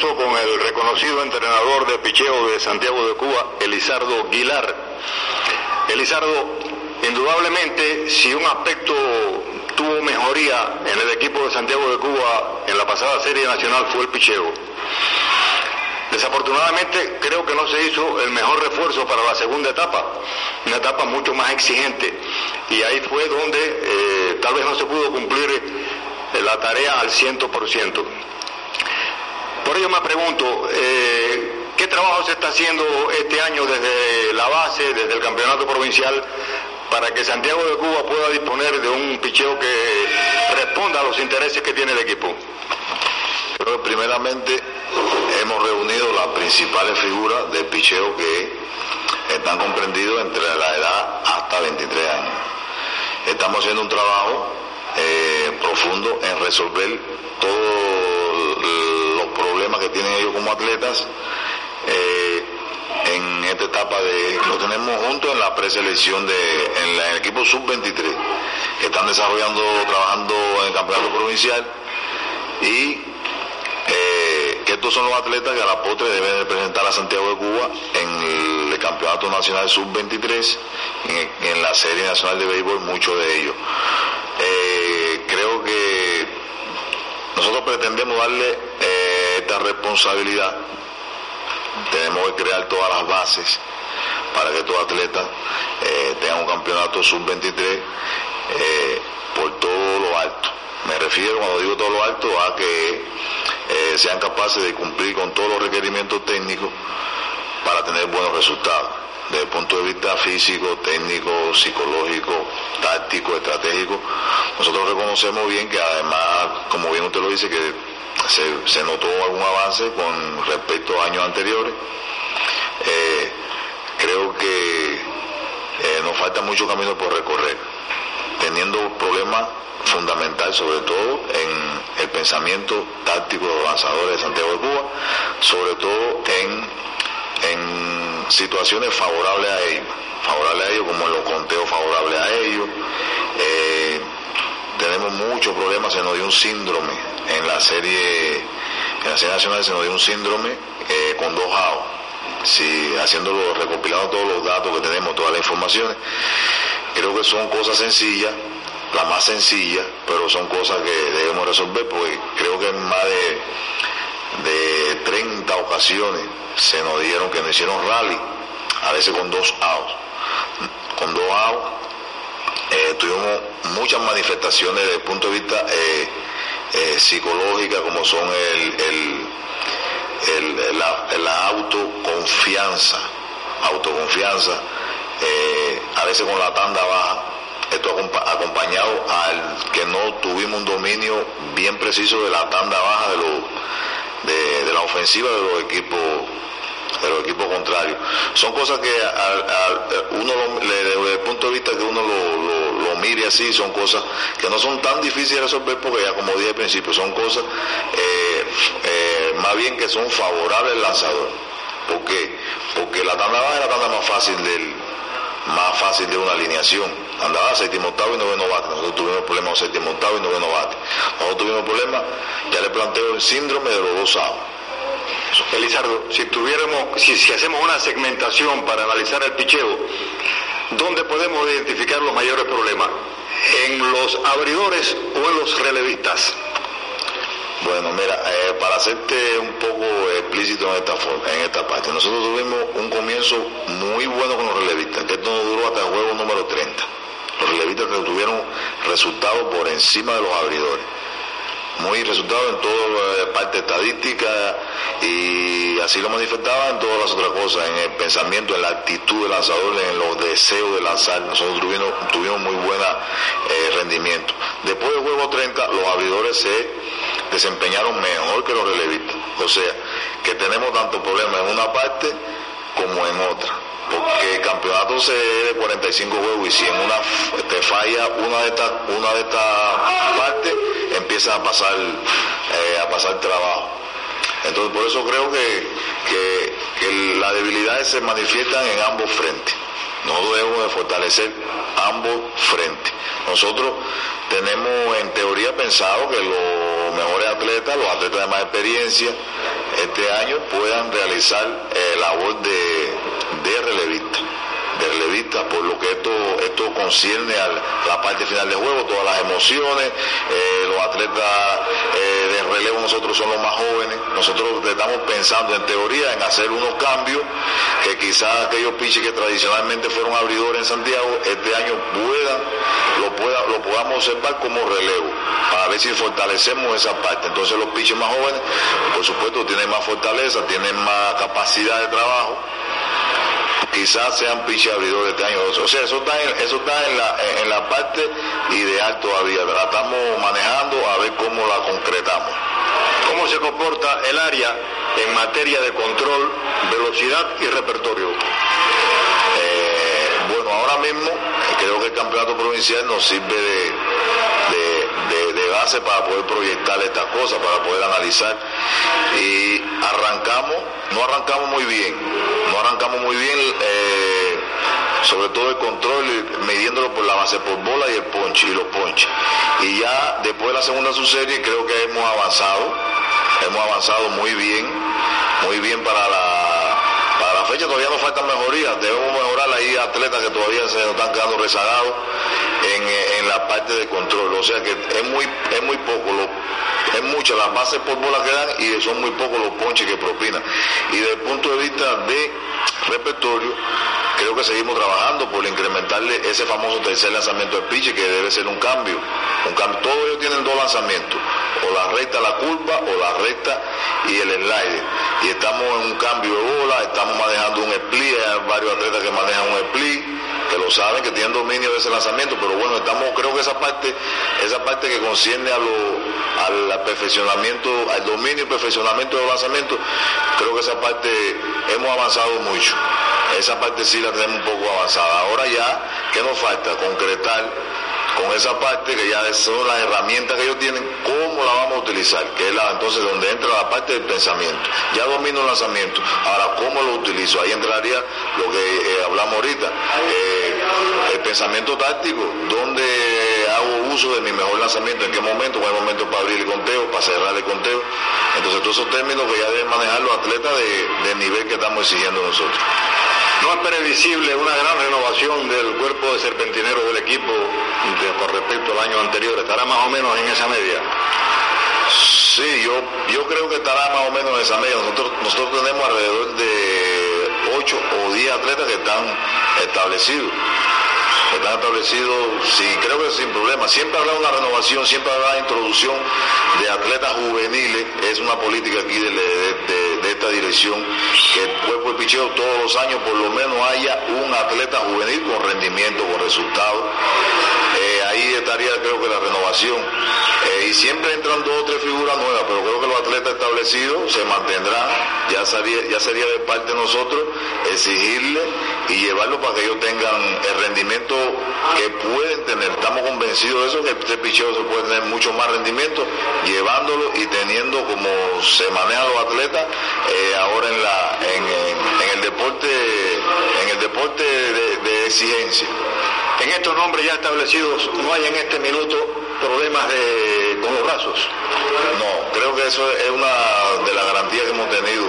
Con el reconocido entrenador de picheo de Santiago de Cuba, Elizardo Guilar. Elizardo, indudablemente, si un aspecto tuvo mejoría en el equipo de Santiago de Cuba en la pasada serie nacional fue el picheo. Desafortunadamente creo que no se hizo el mejor refuerzo para la segunda etapa, una etapa mucho más exigente y ahí fue donde eh, tal vez no se pudo cumplir eh, la tarea al 100%. Por ello me pregunto, eh, ¿qué trabajo se está haciendo este año desde la base, desde el campeonato provincial, para que Santiago de Cuba pueda disponer de un picheo que responda a los intereses que tiene el equipo? Pero primeramente hemos reunido las principales figuras del picheo que están comprendidos entre la edad hasta 23 años. Estamos haciendo un trabajo eh, profundo en resolver problemas tienen ellos como atletas. Eh, en esta etapa de lo tenemos juntos en la preselección de en, el equipo sub 23 que están desarrollando trabajando en el campeonato provincial y eh, que estos son los atletas que a la postre deben representar a Santiago de Cuba en el campeonato nacional sub 23 en, la serie nacional de béisbol muchos de ellos eh, creo que nosotros pretendemos darle responsabilidad tenemos que crear todas las bases para que estos atletas eh, tengan un campeonato sub-23 eh, por todo lo alto. Me refiero, cuando digo todo lo alto, a que eh, sean capaces de cumplir con todos los requerimientos técnicos para tener buenos resultados. Desde el punto de vista físico, técnico, psicológico, táctico, estratégico, nosotros reconocemos bien que además, como bien usted lo dice, que se, notó algún avance con respecto a años anteriores. Eh, creo que eh, nos falta mucho camino por recorrer, teniendo problemas fundamental sobre todo en el pensamiento táctico de los lanzadores de Santiago de Cuba, sobre todo en, en situaciones favorables a ellos, favorables a ellos como en los conteos favorables a ellos. Eh, tenemos muchos problemas, se nos dio un síndrome en la serie, en la serie nacional se nos dio un síndrome eh, con dos AO. Si haciéndolo, recopilando todos los datos que tenemos, todas las informaciones, creo que son cosas sencillas, las más sencillas, pero son cosas que debemos resolver porque creo que en más de, de 30 ocasiones se nos dijeron que nos hicieron rally, a veces con dos AOs. Con dos AOs eh, tuvimos muchas manifestaciones desde el punto de vista eh, eh, psicológica como son el, el, la, autoconfianza, autoconfianza, a veces con la tanda baja, esto acompañado al que no tuvimos un dominio bien preciso de la tanda baja de, lo, de, la ofensiva de los equipos de los equipos contrarios. Son cosas que uno, desde el punto de vista que uno lo mire así, son cosas que no son tan difíciles de resolver porque ya como dije al principio, son cosas eh, eh, más bien que son favorables al lanzador. ¿Por Porque la tanda baja es la tanda más fácil del, más fácil de una alineación. Andaba séptimo octavo y noveno bate. Nosotros tuvimos problemas con séptimo octavo y noveno bate. Nosotros tuvimos problemas, ya le planteo el síndrome de los dos años. Elizardo, si tuviéramos, si, hacemos una segmentación para analizar el picheo, ¿Dónde podemos identificar los mayores problemas? ¿En los abridores o en los relevistas? Bueno, mira, eh, para hacerte un poco explícito en esta, en esta parte, nosotros tuvimos un comienzo muy bueno con los relevistas, que esto nos duró hasta el juego número 30. Los relevistas tuvieron resultados por encima de los abridores. Muy resultados en toda la parte estadística y así lo manifestaba en todas las otras cosas, en el pensamiento, en la actitud del lanzador, en los deseos de lanzar. Nosotros tuvimos, tuvimos muy buen eh, rendimiento. Después del juego 30, los abridores se desempeñaron mejor que los relevistas. O sea, que tenemos tanto problema en una parte como en otra porque el campeonato se de 45 juegos y si en una te falla una de estas una de estas partes empieza a pasar eh, a pasar trabajo. Entonces por eso creo que, que, que las debilidades se manifiestan en ambos frentes. No debemos de fortalecer ambos frentes. Nosotros tenemos en teoría pensado que los mejores atletas, los atletas de más experiencia, este año puedan realizar eh, labor de, de relevista de relevista, por lo que esto, esto concierne a la parte final del juego, todas las emociones, eh, los atletas eh, de relevo nosotros son los más jóvenes, nosotros estamos pensando en teoría en hacer unos cambios que quizás aquellos pitches que tradicionalmente fueron abridores en Santiago, este año puedan, lo, pueda, lo podamos observar como relevo, para ver si fortalecemos esa parte. Entonces los pitches más jóvenes, por supuesto, tienen más fortaleza, tienen más capacidad de trabajo quizás sean piche abridores este año. O sea, eso está, en, eso está en, la, en la parte ideal todavía. La estamos manejando a ver cómo la concretamos. ¿Cómo se comporta el área en materia de control, velocidad y repertorio? Eh, bueno, ahora mismo creo que el campeonato provincial nos sirve de, de, de, base para poder proyectar estas cosas, para poder analizar. Y arrancamos, no arrancamos muy bien, no arrancamos muy bien, eh, sobre todo el control, midiéndolo por la base por bola y el ponche y los ponches. Y ya después de la segunda subserie creo que hemos avanzado, hemos avanzado muy bien, muy bien para la, todavía nos faltan mejorías, debemos mejorar, hay atletas que todavía se nos están quedando rezagados en, en la parte de control, o sea que es muy, es muy poco, lo, es muchas las bases por bola que dan y son muy pocos los ponches que propinan. Y desde el punto de vista de repertorio, creo que seguimos trabajando por incrementarle ese famoso tercer lanzamiento de pitch que debe ser un cambio. Un cambio. Todos ellos tienen dos lanzamientos, o la recta, la curva, o la recta y el slide. Y estamos en un cambio de bola, estamos manejando un split, hay varios atletas que manejan un split, que lo saben, que tienen dominio de ese lanzamiento, pero bueno, estamos, creo que esa parte, esa parte que concierne a lo, al perfeccionamiento, al dominio y perfeccionamiento de los lanzamientos, creo que esa parte hemos avanzado mucho. Esa parte sí la tenemos un poco avanzada. Ahora ya, ¿qué nos falta? Concretar con esa parte que ya son las herramientas que ellos tienen, cómo la vamos a que es la, entonces donde entra la parte del pensamiento. Ya domino el lanzamiento, ahora cómo lo utilizo, ahí entraría lo que eh, hablamos ahorita, eh, el pensamiento táctico, donde hago uso de mi mejor lanzamiento, en qué momento, cuál momento para abrir el conteo, para cerrar el conteo. Entonces todos esos términos que ya deben manejar los atletas de, de nivel que estamos exigiendo nosotros. ¿No es previsible una gran renovación del cuerpo de serpentinero del equipo con respecto al año anterior? ¿Estará más o menos en esa media? Sí, yo, yo creo que estará más o menos en esa media. Nosotros, nosotros tenemos alrededor de 8 o 10 atletas que están establecidos están establecidos, sí, creo que sin problema. Siempre habrá una renovación, siempre habrá introducción de atletas juveniles. Es una política aquí de esta dirección, que el cuerpo de picheo todos los años por lo menos haya un atleta juvenil con rendimiento, con resultados. Eh, ahí estaría creo que la renovación. Eh, y siempre entran dos o tres figuras nuevas, pero creo que los atletas establecidos se mantendrán. Ya sería, ya sería de parte de nosotros exigirle y llevarlo para que ellos tengan el rendimiento que pueden tener. Estamos convencidos de eso, que este picheo se puede tener mucho más rendimiento, llevándolo y teniendo como se manejan los atletas eh, ahora en, la, en, en, el deporte, en el deporte de, de exigencia. En estos nombres ya establecidos, ¿no hay en este minuto problemas de, con los brazos? No, creo que eso es una de las garantías que hemos tenido,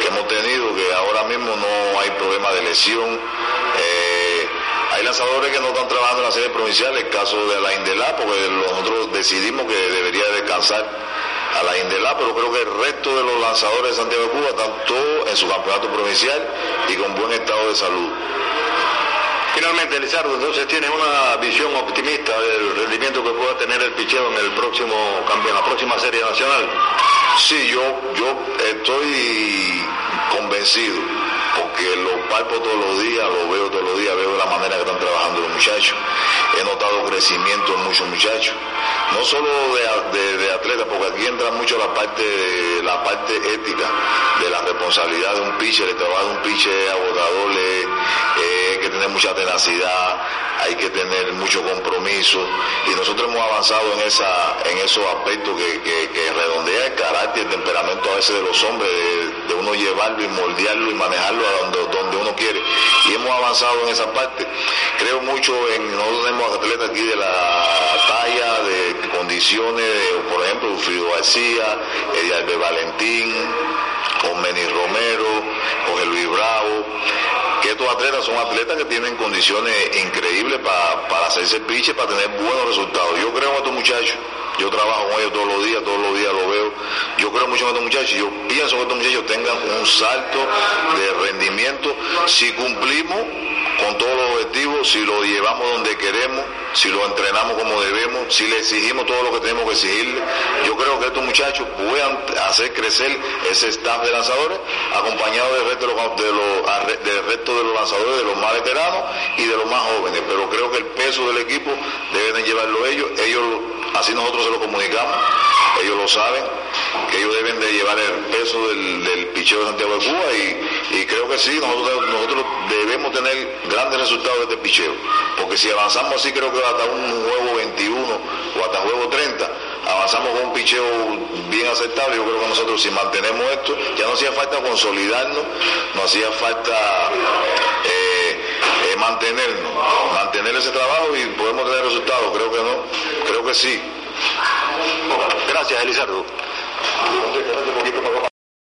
que hemos tenido, que ahora mismo no hay problema de lesión. Hay lanzadores que no están trabajando en la serie provincial, el caso de la Indelá, porque nosotros decidimos que debería descansar a la Indelá, pero creo que el resto de los lanzadores de Santiago de Cuba están todos en su campeonato provincial y con buen estado de salud. Finalmente, Lizardo, entonces tienes una visión optimista del rendimiento que pueda tener el picheo en el próximo en la próxima serie nacional. Sí, yo, yo estoy convencido, porque lo palpo todos los días, lo veo todos los días, veo la manera que están trabajando los muchachos. He notado crecimiento en muchos muchachos, no solo de, de, atletas, porque aquí entra mucho la parte, la parte ética de la responsabilidad de un pitcher, el trabajo de un pitcher agotador, eh, hay que tener mucha tenacidad, hay que tener mucho compromiso y nosotros hemos avanzado en esa en esos aspectos que, que, redondea el carácter, el temperamento a veces de los hombres, de, uno llevarlo y moldearlo y manejarlo a donde, donde uno quiere. Y hemos avanzado en esa parte. Creo mucho en, nosotros tenemos atletas aquí de la talla, de condiciones, por ejemplo, Frido García, Edialbe Valentín, con Meni Romero, Jorge Luis Bravo, que estos atletas son atletas que tienen condiciones increíbles para hacerse piche, para tener buenos resultados. Yo creo en estos muchachos, yo trabajo con ellos todos los días, todos los días lo veo. Yo creo mucho en estos muchachos, yo pienso que estos muchachos tengan un salto de rendimiento si cumplimos con todos los objetivos, si lo llevamos donde queremos, si lo entrenamos como debemos, si le exigimos todo lo que tenemos que exigirle. Yo creo que estos muchachos puedan hacer crecer ese staff de lanzadores, acompañado del resto de los, del resto de los lanzadores, de los más veteranos y de los más jóvenes. Pero creo que el peso del equipo deben llevarlo ellos. Ellos, así nosotros se lo comunicamos, ellos lo saben, que ellos deben de llevar el peso del, del picheo de Santiago de Cuba y, creo que sí, nosotros, nosotros debemos tener grandes resultados de este picheo, porque si avanzamos así creo que hasta un juego 21 o hasta juego 30, avanzamos con un picheo bien aceptable, yo creo que nosotros si mantenemos esto, ya no hacía falta consolidarnos, no hacía falta eh, eh, mantenernos, mantener ese trabajo y podemos tener resultados, creo que no, creo que sí. Gracias, Elizardo.